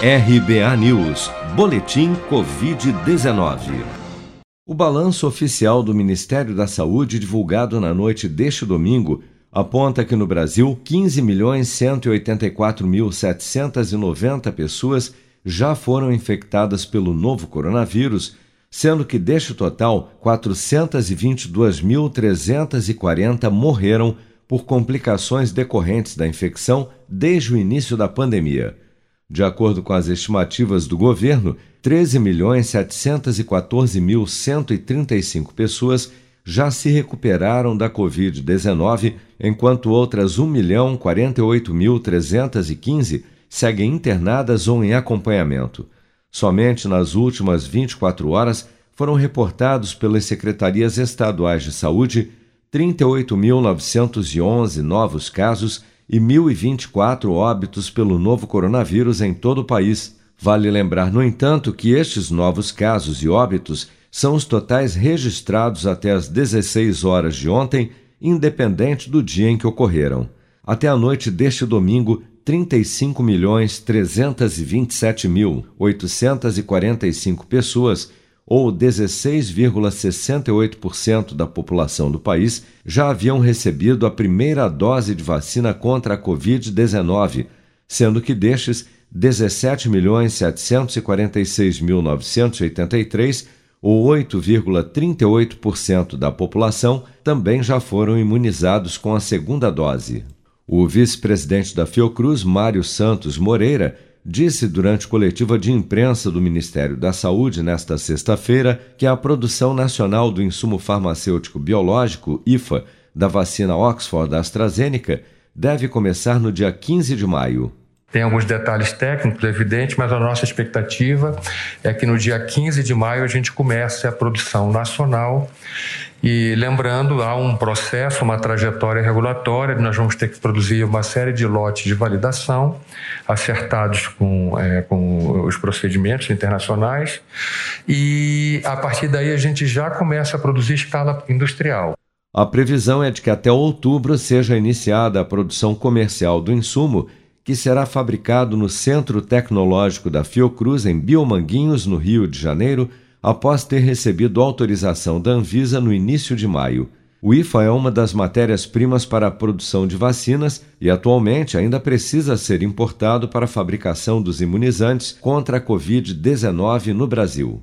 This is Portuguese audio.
RBA News, Boletim Covid-19. O balanço oficial do Ministério da Saúde, divulgado na noite deste domingo, aponta que no Brasil 15.184.790 pessoas já foram infectadas pelo novo coronavírus, sendo que deste total 422.340 morreram por complicações decorrentes da infecção desde o início da pandemia. De acordo com as estimativas do governo, 13.714.135 pessoas já se recuperaram da Covid-19, enquanto outras 1.048.315 seguem internadas ou em acompanhamento. Somente nas últimas 24 horas foram reportados pelas secretarias estaduais de saúde 38.911 novos casos e 1.024 óbitos pelo novo coronavírus em todo o país. Vale lembrar, no entanto, que estes novos casos e óbitos são os totais registrados até as 16 horas de ontem, independente do dia em que ocorreram. Até a noite deste domingo, 35.327.845 pessoas ou 16,68% da população do país, já haviam recebido a primeira dose de vacina contra a Covid-19, sendo que destes, 17.746.983, ou 8,38% da população, também já foram imunizados com a segunda dose. O vice-presidente da Fiocruz, Mário Santos Moreira, disse durante coletiva de imprensa do Ministério da Saúde nesta sexta-feira que a produção nacional do insumo farmacêutico biológico, IFA, da vacina Oxford AstraZeneca deve começar no dia 15 de maio. Tem alguns detalhes técnicos, evidente, mas a nossa expectativa é que no dia 15 de maio a gente comece a produção nacional e lembrando, há um processo, uma trajetória regulatória, nós vamos ter que produzir uma série de lotes de validação, acertados com, é, com os procedimentos internacionais, e a partir daí a gente já começa a produzir escala industrial. A previsão é de que até outubro seja iniciada a produção comercial do insumo, que será fabricado no Centro Tecnológico da Fiocruz, em Biomanguinhos, no Rio de Janeiro após ter recebido autorização da Anvisa no início de maio. O IFA é uma das matérias-primas para a produção de vacinas e atualmente ainda precisa ser importado para a fabricação dos imunizantes contra a Covid-19 no Brasil.